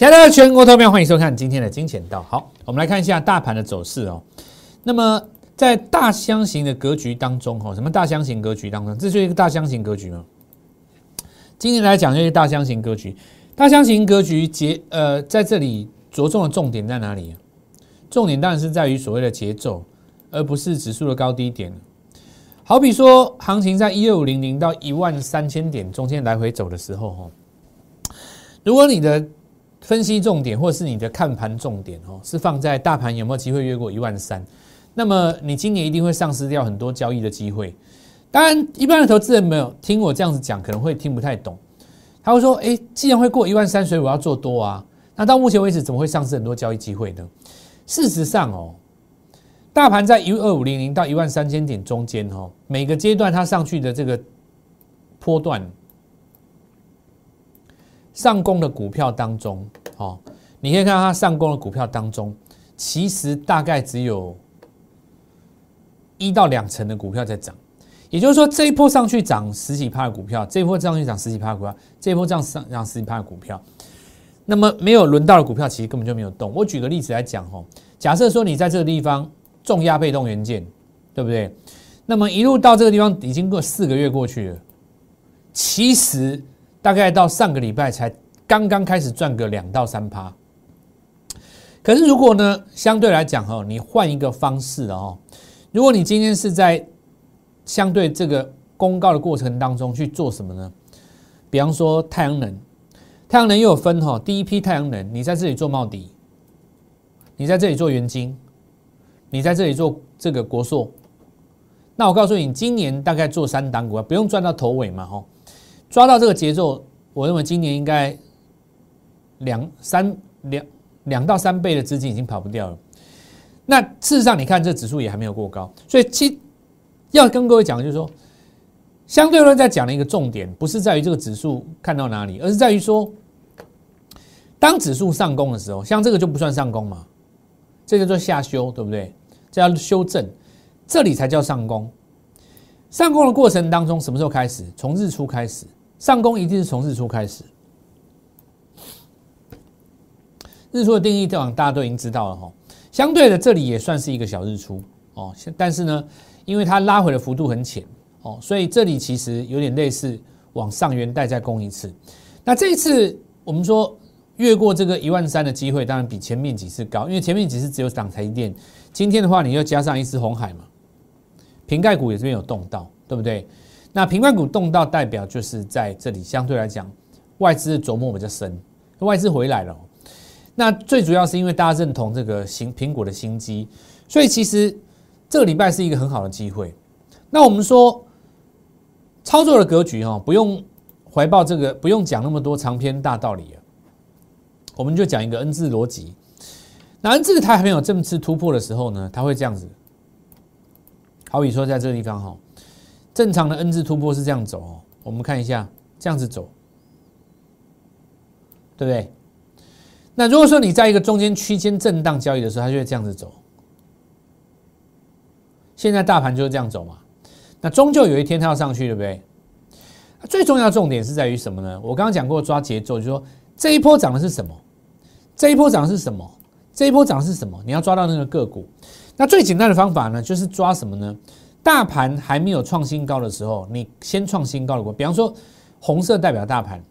亲爱的全国投票，欢迎收看今天的金钱道。好，我们来看一下大盘的走势哦。那么在大箱型的格局当中，哈，什么大箱型格局当中，这就是一个大箱型格局吗？今天来讲就是大箱型格局。大箱型格局节呃，在这里着重的重点在哪里？重点当然是在于所谓的节奏，而不是指数的高低点。好比说，行情在一二五零零到一万三千点中间来回走的时候，哈，如果你的分析重点或是你的看盘重点哦，是放在大盘有没有机会越过一万三，那么你今年一定会丧失掉很多交易的机会。当然，一般的投资人没有听我这样子讲，可能会听不太懂。他会说：“哎，既然会过一万三，所以我要做多啊。那到目前为止，怎么会丧失很多交易机会呢？”事实上哦，大盘在一二五零零到一万三千点中间哦，每个阶段它上去的这个波段。上攻的股票当中，哦，你可以看到它上攻的股票当中，其实大概只有一到两成的股票在涨。也就是说，这一波上去涨十几趴的股票，这一波上去涨十几趴的股票，这一波这样上涨十几趴的股票，那么没有轮到的股票，其实根本就没有动。我举个例子来讲，哦，假设说你在这个地方重压被动元件，对不对？那么一路到这个地方已经过四个月过去了，其实。大概到上个礼拜才刚刚开始赚个两到三趴，可是如果呢，相对来讲哈，你换一个方式哦，如果你今天是在相对这个公告的过程当中去做什么呢？比方说太阳能，太阳能又有分哈，第一批太阳能，你在这里做茂迪，你在这里做元晶，你在这里做这个国硕，那我告诉你，今年大概做三档股，不用赚到头尾嘛哈。抓到这个节奏，我认为今年应该两三两两到三倍的资金已经跑不掉了。那事实上，你看这指数也还没有过高，所以其要跟各位讲的就是说，相对论在讲的一个重点，不是在于这个指数看到哪里，而是在于说，当指数上攻的时候，像这个就不算上攻嘛，这叫做下修，对不对？这叫修正，这里才叫上攻。上攻的过程当中，什么时候开始？从日出开始。上攻一定是从日出开始。日出的定义，这样大家都已经知道了哈。相对的，这里也算是一个小日出哦。但是呢，因为它拉回的幅度很浅哦，所以这里其实有点类似往上元带再攻一次。那这一次我们说越过这个一万三的机会，当然比前面几次高，因为前面几次只有涨台积电，今天的话你又加上一次红海嘛，瓶盖股也是没有动到，对不对？那平盘股动到代表就是在这里相对来讲，外资的琢磨比较深，外资回来了。那最主要是因为大家认同这个新苹果的新机，所以其实这个礼拜是一个很好的机会。那我们说操作的格局哈，不用怀抱这个，不用讲那么多长篇大道理啊，我们就讲一个 N 字逻辑。那 N 字它还没有正式突破的时候呢，它会这样子，好比说在这个地方哈。正常的 N 字突破是这样走哦，我们看一下，这样子走，对不对？那如果说你在一个中间区间震荡交易的时候，它就会这样子走。现在大盘就是这样走嘛，那终究有一天它要上去，对不对？最重要重点是在于什么呢？我刚刚讲过抓节奏，就说这一波涨的是什么？这一波涨的是什么？这一波涨的是什么？你要抓到那个个股。那最简单的方法呢，就是抓什么呢？大盘还没有创新高的时候，你先创新高的股，比方说红色代表大盘，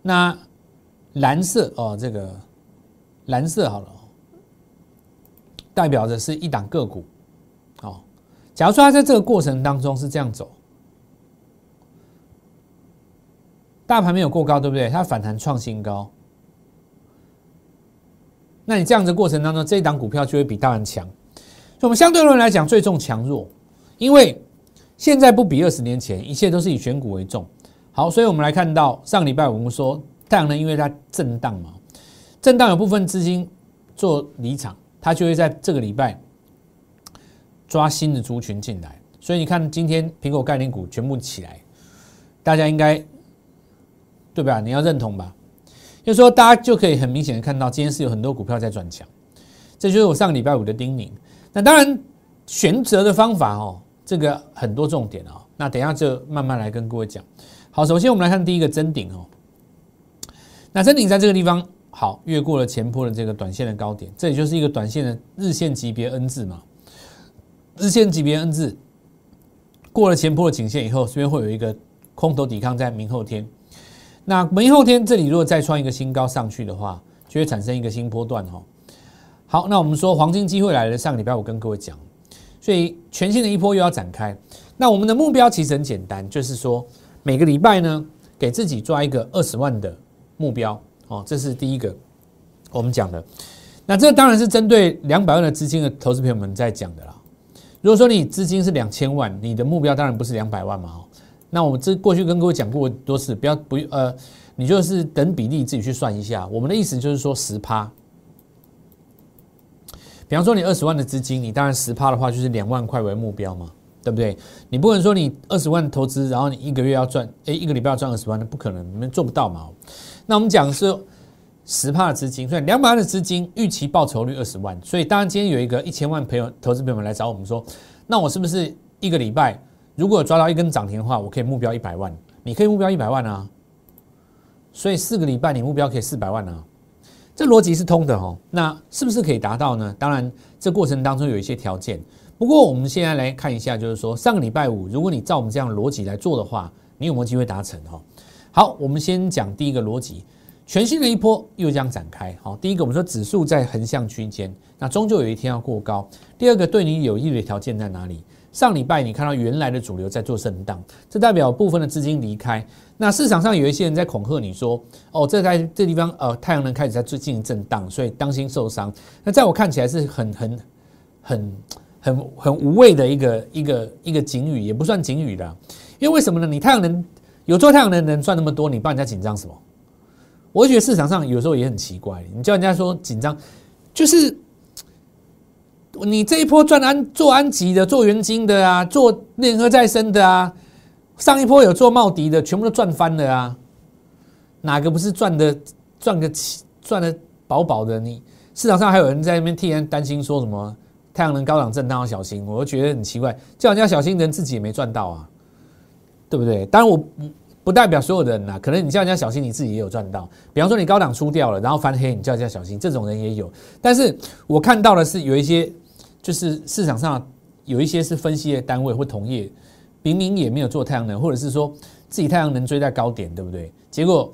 那蓝色哦，这个蓝色好了，代表的是一档个股。哦，假如说它在这个过程当中是这样走，大盘没有过高，对不对？它反弹创新高。那你这样子过程当中，这一档股票就会比大盘强。所以，我们相对论来讲，最重强弱，因为现在不比二十年前，一切都是以选股为重。好，所以我们来看到上礼拜我们说太阳能，因为它震荡嘛，震荡有部分资金做离场，它就会在这个礼拜抓新的族群进来。所以你看，今天苹果概念股全部起来，大家应该对吧？你要认同吧？就是说，大家就可以很明显的看到，今天是有很多股票在转强，这就是我上个礼拜五的叮咛。那当然，选择的方法哦，这个很多重点哦。那等下就慢慢来跟各位讲。好，首先我们来看第一个真顶哦，那真顶在这个地方好越过了前坡的这个短线的高点，这也就是一个短线的日线级别 N 字嘛，日线级别 N 字过了前坡的颈线以后，这边会有一个空头抵抗在明后天。那明后天这里如果再创一个新高上去的话，就会产生一个新波段哈。好，那我们说黄金机会来了，上个礼拜我跟各位讲，所以全新的一波又要展开。那我们的目标其实很简单，就是说每个礼拜呢，给自己抓一个二十万的目标哦，这是第一个我们讲的。那这当然是针对两百万的资金的投资朋友们在讲的啦。如果说你资金是两千万，你的目标当然不是两百万嘛哦。那我们这过去跟各位讲过多次，不要不呃，你就是等比例自己去算一下。我们的意思就是说十趴，比方说你二十万的资金，你当然十趴的话就是两万块为目标嘛，对不对？你不能说你二十万投资，然后你一个月要赚，哎，一个礼拜要赚二十万，那不可能，你们做不到嘛。那我们讲是十趴的资金，所以两百万的资金预期报酬率二十万，所以当然今天有一个一千万朋友投资朋友们来找我们说，那我是不是一个礼拜？如果抓到一根涨停的话，我可以目标一百万，你可以目标一百万啊，所以四个礼拜你目标可以四百万啊，这逻辑是通的哦。那是不是可以达到呢？当然，这过程当中有一些条件。不过我们现在来看一下，就是说上个礼拜五，如果你照我们这样逻辑来做的话，你有没有机会达成哈？好，我们先讲第一个逻辑，全新的一波又将展开。好，第一个我们说指数在横向区间，那终究有一天要过高。第二个对你有益的条件在哪里？上礼拜你看到原来的主流在做震荡，这代表部分的资金离开。那市场上有一些人在恐吓你说：“哦，这在这地方呃，太阳能开始在进行震荡，所以当心受伤。”那在我看起来是很很很很很无谓的一个一个一个警语，也不算警语的。因为为什么呢？你太阳能有做太阳能的人赚那么多，你帮人家紧张什么？我觉得市场上有时候也很奇怪，你叫人家说紧张，就是。你这一波赚安做安吉的，做元金的啊，做联合再生的啊，上一波有做茂迪的，全部都赚翻了啊！哪个不是赚的赚个赚的饱饱的？你市场上还有人在那边替人担心，说什么太阳能高档震荡要小心，我就觉得很奇怪，叫人家小心，人自己也没赚到啊，对不对？当然我不不代表所有的人呐，可能你叫人家小心，你自己也有赚到。比方说你高档出掉了，然后翻黑，你叫人家小心，这种人也有。但是我看到的是有一些。就是市场上有一些是分析的单位或同业，明明也没有做太阳能，或者是说自己太阳能追在高点，对不对？结果，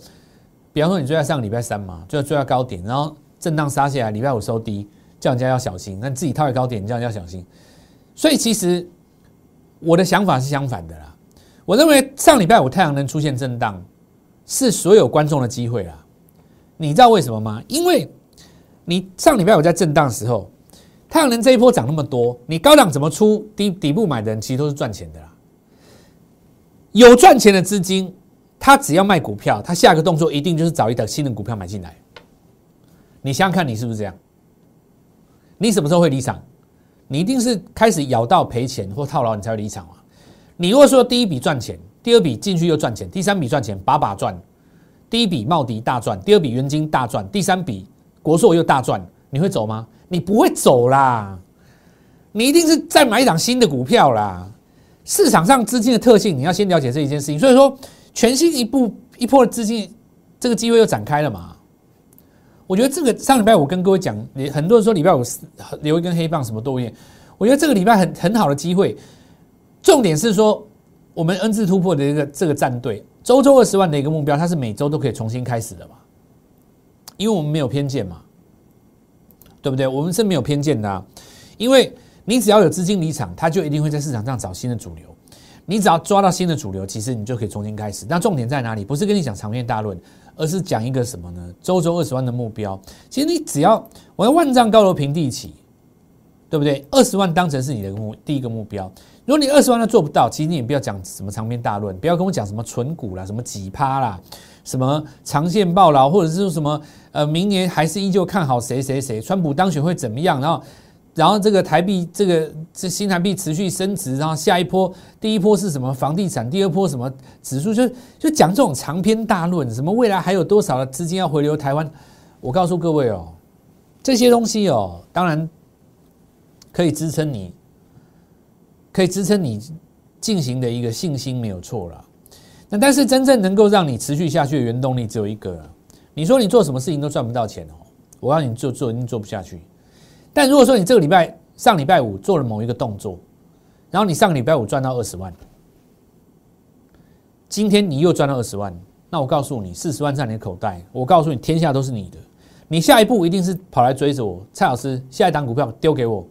比方说你追在上个礼拜三嘛，就要追在高点，然后震荡杀下来，礼拜五收低，叫人家要小心。那你自己套在高点，叫人家小心。所以其实我的想法是相反的啦。我认为上礼拜五太阳能出现震荡，是所有观众的机会啦。你知道为什么吗？因为你上礼拜五在震荡的时候。太阳能这一波涨那么多，你高档怎么出？底底部买的人其实都是赚钱的啦。有赚钱的资金，他只要卖股票，他下一个动作一定就是找一档新的股票买进来。你想想看，你是不是这样？你什么时候会离场？你一定是开始咬到赔钱或套牢，你才会离场啊。你如果说第一笔赚钱，第二笔进去又赚钱，第三笔赚钱，把把赚。第一笔茂迪大赚，第二笔元金大赚，第三笔国硕又大赚，你会走吗？你不会走啦，你一定是再买一档新的股票啦。市场上资金的特性，你要先了解这一件事情。所以说，全新一步一波的资金，这个机会又展开了嘛？我觉得这个上礼拜五跟各位讲，你很多人说礼拜五留一根黑棒什么都有。我觉得这个礼拜很很好的机会，重点是说我们 N 字突破的一个这个战队，周周二十万的一个目标，它是每周都可以重新开始的嘛？因为我们没有偏见嘛。对不对？我们是没有偏见的，因为你只要有资金离场，它就一定会在市场上找新的主流。你只要抓到新的主流，其实你就可以重新开始。那重点在哪里？不是跟你讲长篇大论，而是讲一个什么呢？周周二十万的目标。其实你只要我要万丈高楼平地起，对不对？二十万当成是你的目第一个目标。如果你二十万都做不到，其实你也不要讲什么长篇大论，不要跟我讲什么纯股啦，什么几趴啦。什么长线暴牢，或者是说什么呃，明年还是依旧看好谁谁谁，川普当选会怎么样？然后，然后这个台币这个这新台币持续升值，然后下一波第一波是什么房地产，第二波什么指数，就就讲这种长篇大论，什么未来还有多少的资金要回流台湾？我告诉各位哦，这些东西哦，当然可以支撑你，可以支撑你进行的一个信心没有错了。那但是真正能够让你持续下去的原动力只有一个，你说你做什么事情都赚不到钱哦，我让你做做一定做不下去。但如果说你这个礼拜上礼拜五做了某一个动作，然后你上个礼拜五赚到二十万，今天你又赚到二十万，那我告诉你，四十万在你的口袋，我告诉你，天下都是你的。你下一步一定是跑来追着我，蔡老师，下一档股票丢给我。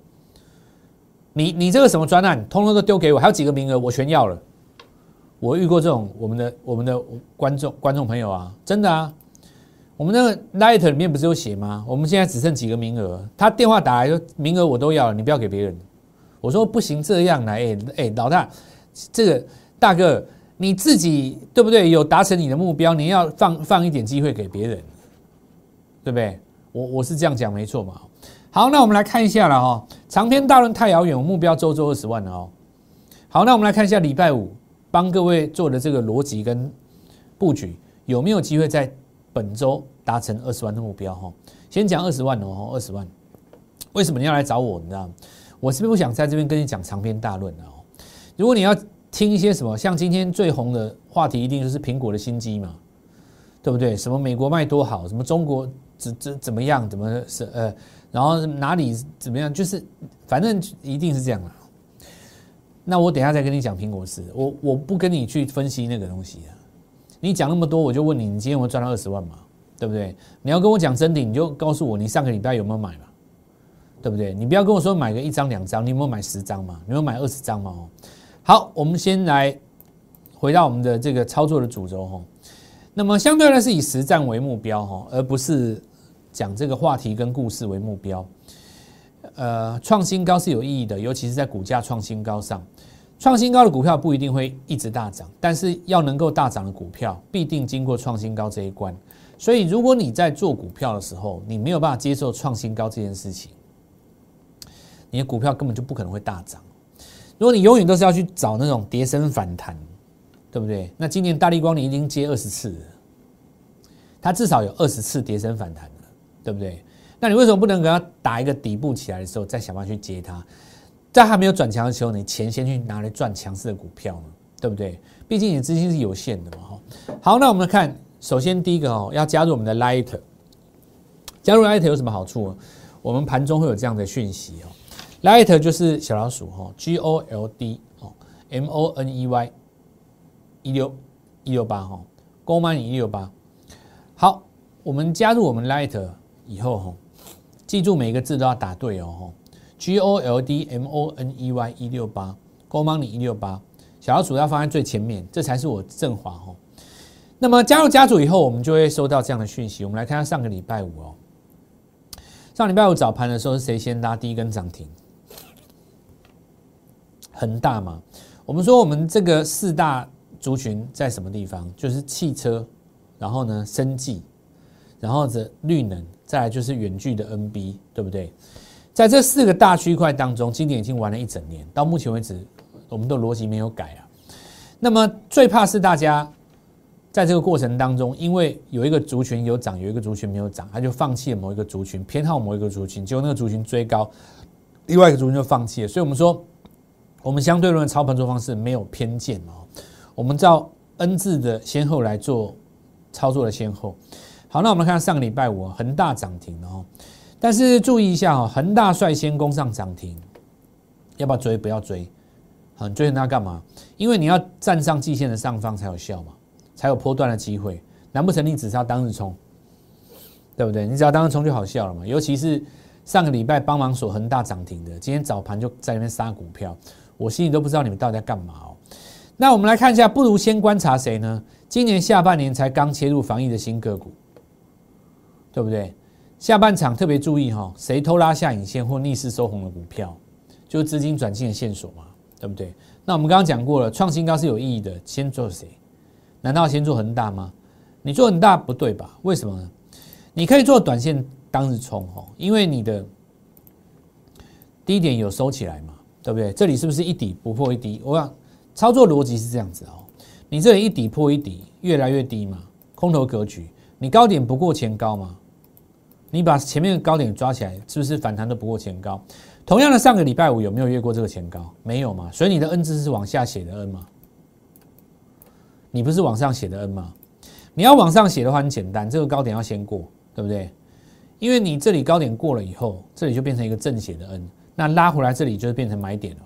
你你这个什么专案，通通都丢给我，还有几个名额我全要了。我遇过这种我们的我们的观众观众朋友啊，真的啊，我们那个 light 里面不是有写吗？我们现在只剩几个名额，他电话打来说名额我都要了，你不要给别人。我说不行，这样来，哎哎，老大，这个大哥你自己对不对？有达成你的目标，你要放放一点机会给别人，对不对？我我是这样讲没错嘛。好，那我们来看一下了哈，长篇大论太遥远，我目标周周二十万了哦。好，那我们来看一下礼拜五。帮各位做的这个逻辑跟布局，有没有机会在本周达成二十万的目标？哈，先讲二十万哦，二十万。为什么你要来找我？你知道我是不是不想在这边跟你讲长篇大论哦？如果你要听一些什么，像今天最红的话题，一定就是苹果的新机嘛，对不对？什么美国卖多好，什么中国怎怎怎么样，怎么是呃，然后哪里怎么样，就是反正一定是这样了。那我等下再跟你讲苹果事，我我不跟你去分析那个东西啊。你讲那么多，我就问你，你今天有赚到二十万嘛？对不对？你要跟我讲真的，你就告诉我你上个礼拜有没有买嘛？对不对？你不要跟我说买个一张两张，你有没有买十张嘛？你有买二十张嘛？哦，好，我们先来回到我们的这个操作的主轴哈。那么相对来是以实战为目标哈，而不是讲这个话题跟故事为目标。呃，创新高是有意义的，尤其是在股价创新高上。创新高的股票不一定会一直大涨，但是要能够大涨的股票，必定经过创新高这一关。所以，如果你在做股票的时候，你没有办法接受创新高这件事情，你的股票根本就不可能会大涨。如果你永远都是要去找那种跌升反弹，对不对？那今年大力光你已经接二十次了，它至少有二十次跌升反弹了，对不对？那你为什么不能给它打一个底部起来的时候，再想办法去接它？在还没有转强的时候，你钱先去拿来赚强势的股票呢，对不对？毕竟你资金是有限的嘛，哈。好，那我们看，首先第一个哦，要加入我们的 Light。加入 Light 有什么好处？我们盘中会有这样的讯息哦。Light 就是小老鼠哈，G O L D 哦，M O N E Y 一六一六八哈，Go Money 一六八。好，我们加入我们 Light 以后哈，记住每个字都要打对哦，G O L D M O N E Y 一六八，Go Money 一六八，小老鼠要放在最前面，这才是我正华哦。那么加入家族以后，我们就会收到这样的讯息。我们来看下上个礼拜五哦，上礼拜五早盘的时候是谁先拉第一根涨停？恒大嘛。我们说我们这个四大族群在什么地方？就是汽车，然后呢，生技，然后这绿能，再来就是远距的 NB，对不对？在这四个大区块当中，今年已经玩了一整年，到目前为止，我们的逻辑没有改啊。那么最怕是大家在这个过程当中，因为有一个族群有涨，有一个族群没有涨，他就放弃了某一个族群，偏好某一个族群，结果那个族群追高，另外一个族群就放弃了。所以我们说，我们相对论的操盘做方式没有偏见哦，我们照 N 字的先后来做操作的先后。好，那我们看上个礼拜五恒大涨停哦。但是注意一下哦，恒大率先攻上涨停，要不要追？不要追，很追恒大干嘛？因为你要站上季线的上方才有效嘛，才有波段的机会。难不成你只是要当日冲，对不对？你只要当日冲就好笑了嘛。尤其是上个礼拜帮忙锁恒大涨停的，今天早盘就在那边杀股票，我心里都不知道你们到底在干嘛哦。那我们来看一下，不如先观察谁呢？今年下半年才刚切入防疫的新个股，对不对？下半场特别注意哈，谁偷拉下影线或逆势收红的股票，就是资金转进的线索嘛，对不对？那我们刚刚讲过了，创新高是有意义的，先做谁？难道先做恒大吗？你做很大不对吧？为什么呢？你可以做短线当日冲哦，因为你的低点有收起来嘛，对不对？这里是不是一底不破一底？我想操作逻辑是这样子哦，你这里一底破一底，越来越低嘛，空头格局，你高点不过前高嘛。你把前面的高点抓起来，是不是反弹都不过前高？同样的，上个礼拜五有没有越过这个前高？没有嘛？所以你的 N 字是往下写的 N 吗？你不是往上写的 N 吗？你要往上写的话很简单，这个高点要先过，对不对？因为你这里高点过了以后，这里就变成一个正写的 N，那拉回来这里就变成买点了。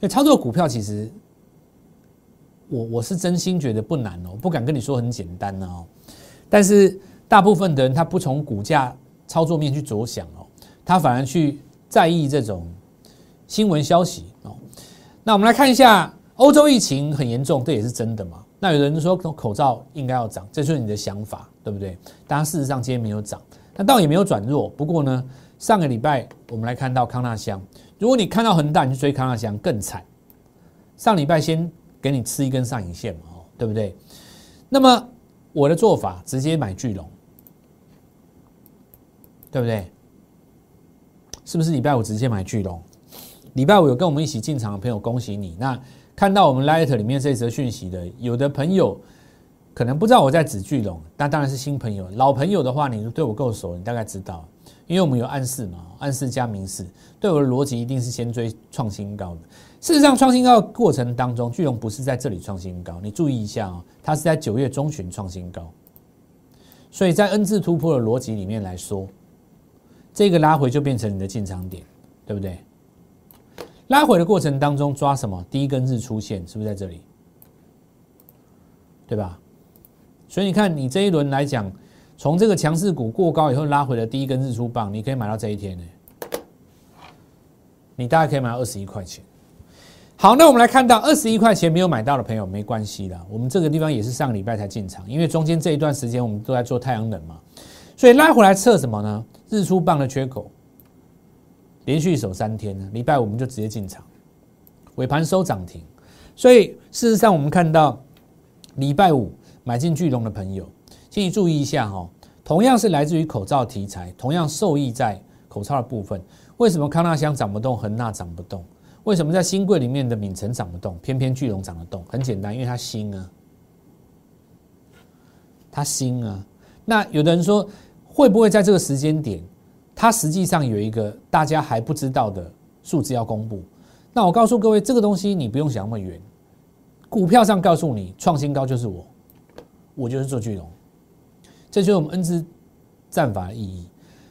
所以操作股票其实，我我是真心觉得不难哦，不敢跟你说很简单哦。但是大部分的人他不从股价操作面去着想哦，他反而去在意这种新闻消息哦。那我们来看一下。欧洲疫情很严重，这也是真的嘛？那有人说口罩应该要涨，这就是你的想法，对不对？当然，事实上今天没有涨，那倒也没有转弱。不过呢，上个礼拜我们来看到康纳香，如果你看到恒大，你去追康纳香更惨。上礼拜先给你吃一根上影线嘛，哦，对不对？那么我的做法直接买巨龙，对不对？是不是礼拜五直接买巨龙？礼拜五有跟我们一起进场的朋友，恭喜你！那。看到我们 Light 里面这则讯息的，有的朋友可能不知道我在指巨龙，但当然是新朋友。老朋友的话，你对我够熟，你大概知道，因为我们有暗示嘛，暗示加明示。对我的逻辑一定是先追创新高的。事实上，创新高的过程当中，巨龙不是在这里创新高，你注意一下哦，它是在九月中旬创新高。所以在 N 字突破的逻辑里面来说，这个拉回就变成你的进场点，对不对？拉回的过程当中抓什么？第一根日出线是不是在这里？对吧？所以你看，你这一轮来讲，从这个强势股过高以后拉回的第一根日出棒，你可以买到这一天呢。你大概可以买二十一块钱。好，那我们来看到二十一块钱没有买到的朋友没关系的，我们这个地方也是上个礼拜才进场，因为中间这一段时间我们都在做太阳能嘛，所以拉回来测什么呢？日出棒的缺口。连续守三天呢，礼拜五我们就直接进场，尾盘收涨停。所以事实上，我们看到礼拜五买进巨龙的朋友，请你注意一下哈。同样是来自于口罩题材，同样受益在口罩的部分。为什么康纳香涨不动，恒大涨不动？为什么在新贵里面的敏成涨不动，偏偏巨龙涨得动？很简单，因为它新啊，它新啊。那有的人说，会不会在这个时间点？它实际上有一个大家还不知道的数字要公布，那我告诉各位，这个东西你不用想那么远，股票上告诉你创新高就是我，我就是做巨龙，这就是我们 N 字战法的意义。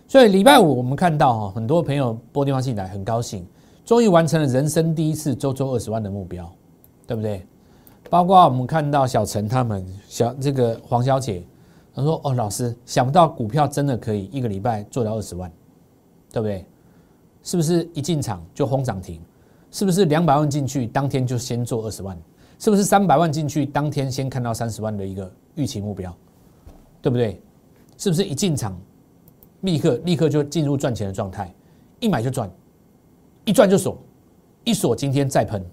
所以礼拜五我们看到哈，很多朋友拨电话进来，很高兴，终于完成了人生第一次周周二十万的目标，对不对？包括我们看到小陈他们小这个黄小姐。他说：“哦，老师，想不到股票真的可以一个礼拜做到二十万，对不对？是不是一进场就轰涨停？是不是两百万进去当天就先做二十万？是不是三百万进去当天先看到三十万的一个预期目标？对不对？是不是一进场立刻立刻就进入赚钱的状态？一买就赚，一赚就锁，一锁今天再喷。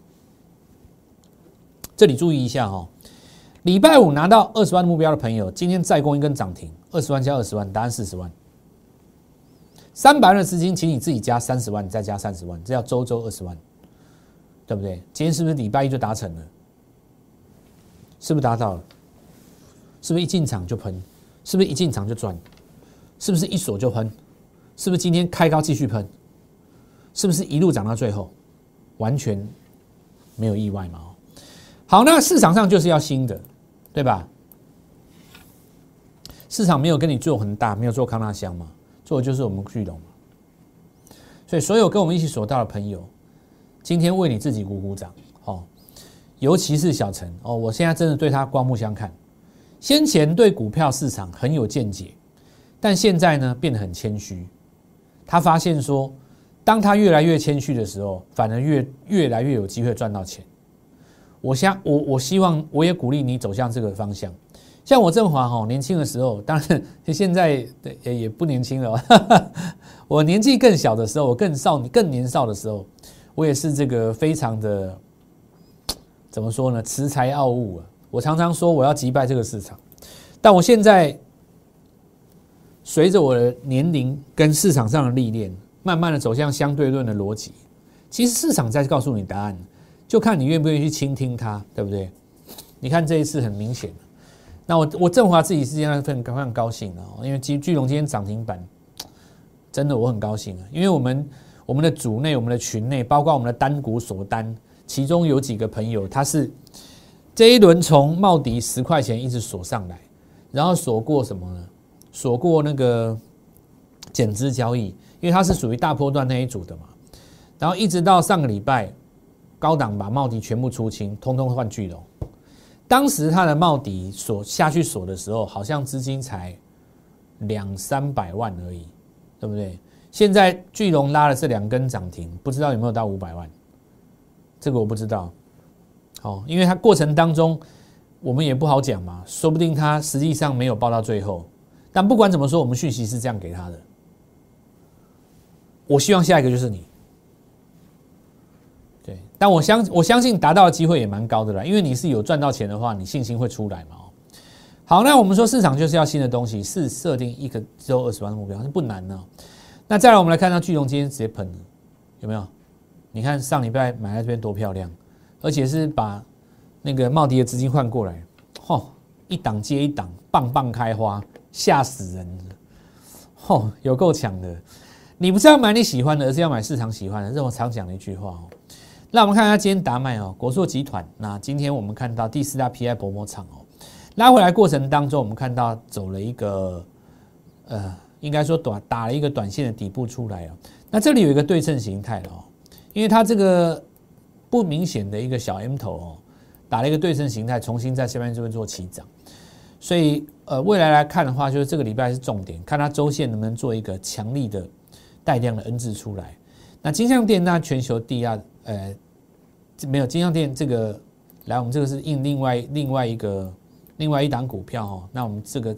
这里注意一下哈。”礼拜五拿到二十万目标的朋友，今天再攻一根涨停，二十万加二十万，答案四十万。三百万的资金，请你自己加三十万，再加三十万，这叫周周二十万，对不对？今天是不是礼拜一就达成了？是不是达到了？是不是一进场就喷？是不是一进场就赚？是不是一锁就喷？是不是今天开高继续喷？是不是一路涨到最后？完全没有意外嘛？好，那市场上就是要新的。对吧？市场没有跟你做很大，没有做康纳香嘛，做的就是我们巨龙嘛。所以，所有跟我们一起所到的朋友，今天为你自己鼓鼓掌哦。尤其是小陈哦，我现在真的对他刮目相看。先前对股票市场很有见解，但现在呢变得很谦虚。他发现说，当他越来越谦虚的时候，反而越越来越有机会赚到钱。我想，我我希望，我也鼓励你走向这个方向。像我振华哈，年轻的时候，当然现在也也不年轻了。我年纪更小的时候，我更少、更年少的时候，我也是这个非常的怎么说呢？恃才傲物啊！我常常说我要击败这个市场，但我现在随着我的年龄跟市场上的历练，慢慢的走向相对论的逻辑。其实市场在告诉你答案。就看你愿不愿意去倾听它，对不对？你看这一次很明显那我我振华自己是这样非常非常高兴的，因为巨巨龙今天涨停板，真的我很高兴啊！因为我们我们的组内、我们的群内，包括我们的单股锁单，其中有几个朋友，他是这一轮从茂迪十块钱一直锁上来，然后锁过什么呢？锁过那个减资交易，因为它是属于大波段那一组的嘛。然后一直到上个礼拜，高档把茂迪全部出清，通通换巨龙。当时他的茂迪锁下去锁的时候，好像资金才两三百万而已，对不对？现在巨龙拉了这两根涨停，不知道有没有到五百万？这个我不知道。好，因为它过程当中我们也不好讲嘛，说不定它实际上没有报到最后。但不管怎么说，我们讯息是这样给他的。我希望下一个就是你。但我相我相信达到的机会也蛮高的啦，因为你是有赚到钱的话，你信心会出来嘛。好，那我们说市场就是要新的东西，是设定一个周二十万的目标，是不难呢。那再来，我们来看到巨龙今天直接喷了，有没有？你看上礼拜买在这边多漂亮，而且是把那个茂迪的资金换过来，吼，一档接一档，棒棒开花，吓死人了，嚯，有够强的。你不是要买你喜欢的，而是要买市场喜欢的，这是我常讲的一句话哦。那我们看一下今天达麦哦，国硕集团。那今天我们看到第四大 PI 薄膜厂哦，拉回来过程当中，我们看到走了一个呃。应该说短打了一个短线的底部出来哦，那这里有一个对称形态哦，因为它这个不明显的一个小 M 头哦，打了一个对称形态，重新在下面这边做起涨，所以呃未来来看的话，就是这个礼拜是重点，看它周线能不能做一个强力的带量的 N 字出来。那金相店那全球第二呃没有金相店这个来，我们这个是印另外另外一个另外一档股票哦，那我们这个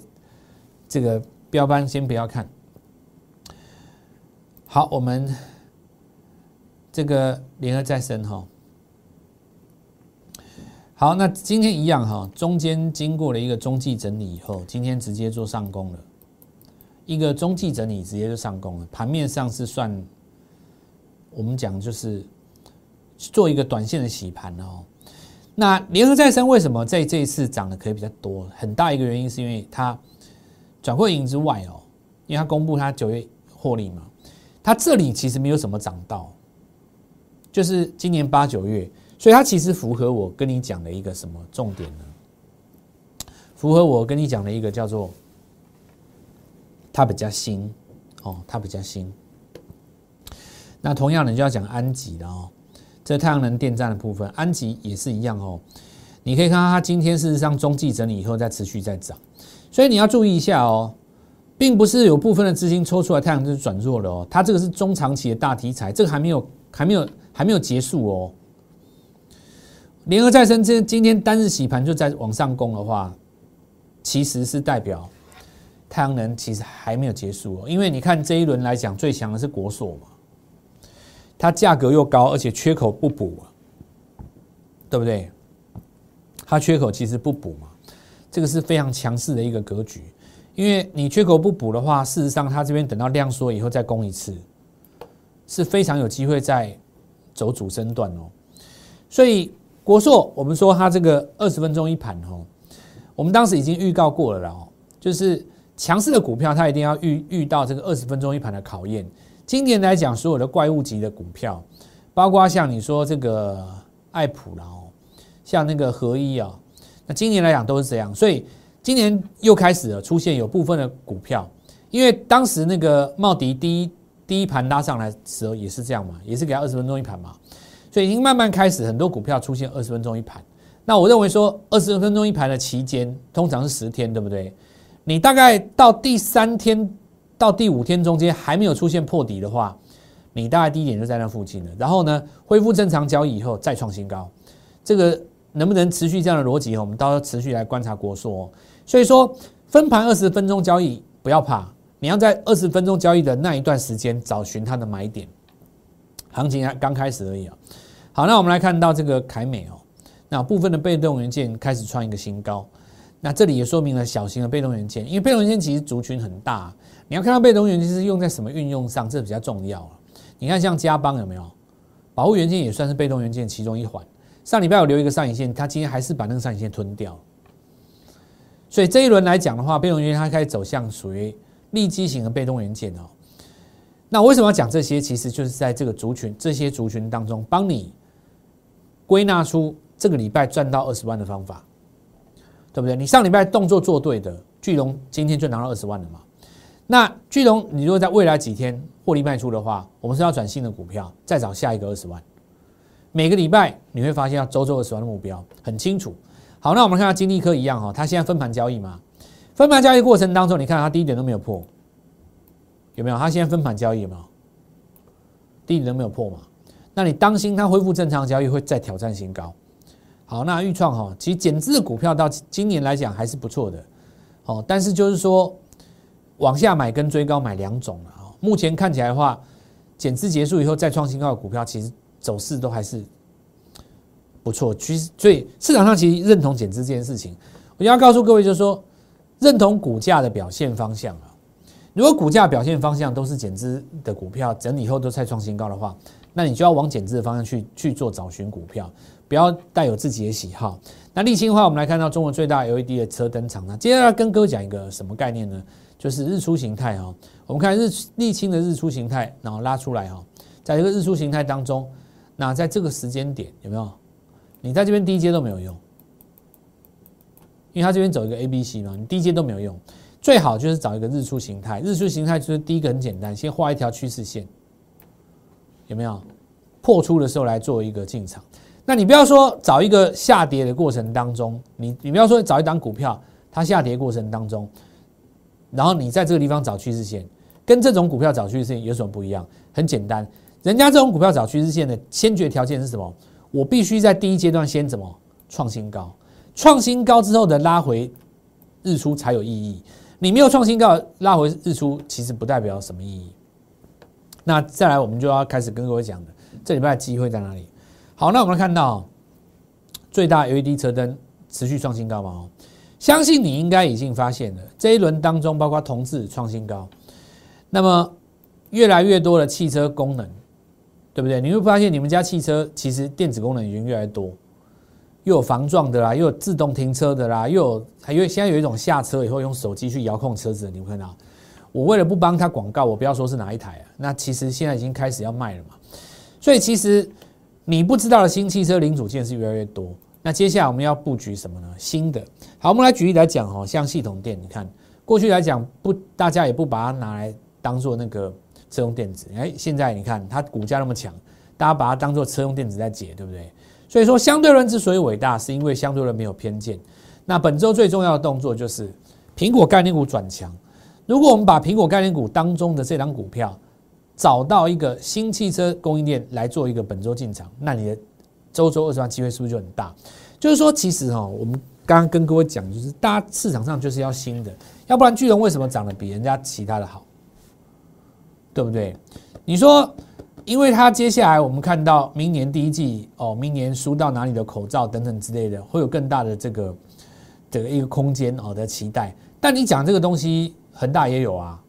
这个。标班先不要看，好，我们这个联合再生哈，好，那今天一样哈，中间经过了一个中继整理以后，今天直接做上攻了，一个中继整理直接就上攻了，盘面上是算我们讲就是做一个短线的洗盘哦。那联合再生为什么在这一次涨的可以比较多？很大一个原因是因为它。转会盈之外哦，因为它公布它九月获利嘛，它这里其实没有什么涨到，就是今年八九月，所以它其实符合我跟你讲的一个什么重点呢？符合我跟你讲的一个叫做它比较新哦，它比较新。那同样的就要讲安吉了哦，这太阳能电站的部分，安吉也是一样哦。你可以看到它今天事实上中继整理以后再持续再涨。所以你要注意一下哦，并不是有部分的资金抽出来，太阳就转弱了哦。它这个是中长期的大题材，这个还没有、还没有、还没有结束哦。联合再生这今天单日洗盘就在往上攻的话，其实是代表太阳能其实还没有结束哦。因为你看这一轮来讲，最强的是国硕嘛，它价格又高，而且缺口不补，对不对？它缺口其实不补嘛。这个是非常强势的一个格局，因为你缺口不补的话，事实上它这边等到量缩以后再攻一次，是非常有机会再走主升段哦。所以国硕，我们说它这个二十分钟一盘哦，我们当时已经预告过了了哦，就是强势的股票它一定要遇遇到这个二十分钟一盘的考验。今年来讲，所有的怪物级的股票，包括像你说这个爱普啦，像那个合一啊。那今年来讲都是这样，所以今年又开始了出现有部分的股票，因为当时那个茂迪第一第一盘拉上来时候也是这样嘛，也是给他二十分钟一盘嘛，所以已经慢慢开始很多股票出现二十分钟一盘。那我认为说二十分钟一盘的期间通常是十天，对不对？你大概到第三天到第五天中间还没有出现破底的话，你大概低点就在那附近了。然后呢，恢复正常交易以后再创新高，这个。能不能持续这样的逻辑？我们到时候持续来观察国硕。所以说，分盘二十分钟交易不要怕，你要在二十分钟交易的那一段时间找寻它的买点。行情还刚开始而已啊。好，那我们来看到这个凯美哦，那部分的被动元件开始创一个新高。那这里也说明了小型的被动元件，因为被动元件其实族群很大，你要看到被动元件是用在什么运用上，这比较重要你看像加邦有没有？保护元件也算是被动元件其中一环。上礼拜我留一个上影线，它今天还是把那个上影线吞掉，所以这一轮来讲的话，被动元件它开始走向属于利基型的被动元件哦。那为什么要讲这些？其实就是在这个族群这些族群当中，帮你归纳出这个礼拜赚到二十万的方法，对不对？你上礼拜动作做对的，巨龙今天就拿到二十万了嘛。那巨龙，你如果在未来几天获利卖出的话，我们是要转新的股票，再找下一个二十万。每个礼拜你会发现要周周二十万的目标很清楚。好，那我们看到金利科一样哈，它现在分盘交易嘛，分盘交易过程当中，你看它低点都没有破，有没有？它现在分盘交易有没有？低点都没有破嘛？那你当心它恢复正常交易会再挑战新高。好，那预创哈，其实减资的股票到今年来讲还是不错的，哦，但是就是说往下买跟追高买两种了啊。目前看起来的话，减资结束以后再创新高的股票，其实走势都还是不错。其实，所以市场上其实认同减资这件事情。我要告诉各位，就是说认同股价的表现方向啊。如果股价表现方向都是减资的股票，整理以后都再创新高的话，那你就要往减资的方向去去做找寻股票，不要带有自己的喜好。那沥青的话，我们来看到中国最大 LED 的车灯厂，那接下来跟各位讲一个什么概念呢？就是日出形态哈。我们看日沥青的日出形态，然后拉出来哈，在这个日出形态当中，那在这个时间点有没有？你在这边低阶都没有用，因为它这边走一个 A、B、C 嘛，你低阶都没有用。最好就是找一个日出形态，日出形态就是第一个很简单，先画一条趋势线，有没有？破出的时候来做一个进场。那你不要说找一个下跌的过程当中，你你不要说找一档股票，它下跌过程当中，然后你在这个地方找趋势线，跟这种股票找趋势线有什么不一样？很简单，人家这种股票找趋势线的先决条件是什么？我必须在第一阶段先怎么创新高，创新高之后的拉回日出才有意义。你没有创新高拉回日出，其实不代表什么意义。那再来，我们就要开始跟各位讲的，这礼拜的机会在哪里？好，那我们看到最大 LED 车灯持续创新高嘛？哦，相信你应该已经发现了，这一轮当中，包括同志创新高，那么越来越多的汽车功能，对不对？你会发现你们家汽车其实电子功能已经越来越多。又有防撞的啦，又有自动停车的啦，又有还有现在有一种下车以后用手机去遥控车子，你会看到。我为了不帮他广告，我不要说是哪一台啊。那其实现在已经开始要卖了嘛。所以其实你不知道的新汽车零组件是越来越多。那接下来我们要布局什么呢？新的。好，我们来举例来讲哦，像系统电，你看过去来讲不，大家也不把它拿来当做那个车用电子。哎，现在你看它股价那么强，大家把它当做车用电子在解，对不对？所以说，相对论之所以伟大，是因为相对论没有偏见。那本周最重要的动作就是苹果概念股转强。如果我们把苹果概念股当中的这张股票找到一个新汽车供应链来做一个本周进场，那你的周周二十万机会是不是就很大？就是说，其实哈，我们刚刚跟各位讲，就是大家市场上就是要新的，要不然巨龙为什么涨得比人家其他的好？对不对？你说。因为它接下来我们看到明年第一季哦，明年输到哪里的口罩等等之类的，会有更大的这个这个一个空间哦的期待。但你讲这个东西，恒大也有啊，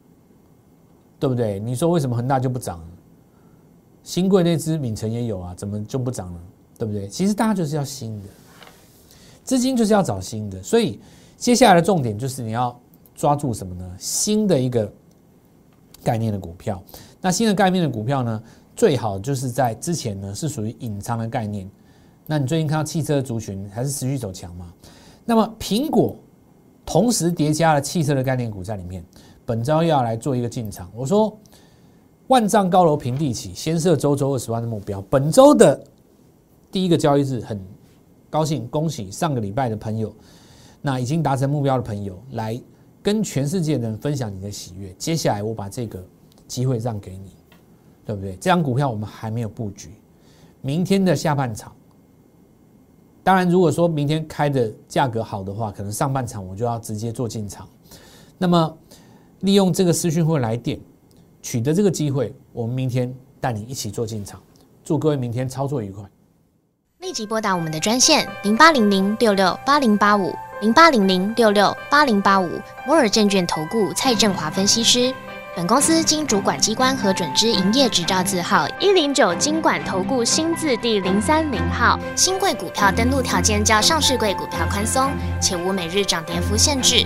对不对？你说为什么恒大就不涨？新贵那只敏城也有啊，怎么就不涨了？对不对？其实大家就是要新的资金，就是要找新的。所以接下来的重点就是你要抓住什么呢？新的一个概念的股票。那新的概念的股票呢？最好就是在之前呢是属于隐藏的概念，那你最近看到汽车族群还是持续走强吗？那么苹果同时叠加了汽车的概念股在里面，本周要来做一个进场。我说万丈高楼平地起，先设周周二十万的目标。本周的第一个交易日，很高兴恭喜上个礼拜的朋友，那已经达成目标的朋友，来跟全世界人分享你的喜悦。接下来我把这个机会让给你。对不对？这张股票我们还没有布局，明天的下半场。当然，如果说明天开的价格好的话，可能上半场我就要直接做进场。那么，利用这个私讯会来电取得这个机会，我们明天带你一起做进场。祝各位明天操作愉快！立即拨打我们的专线零八零零六六八零八五零八零零六六八零八五摩尔证券投顾蔡振华分析师。本公司经主管机关核准之营业执照字号一零九金管投顾新字第零三零号。新贵股票登录条件较上市贵股票宽松，且无每日涨跌幅限制。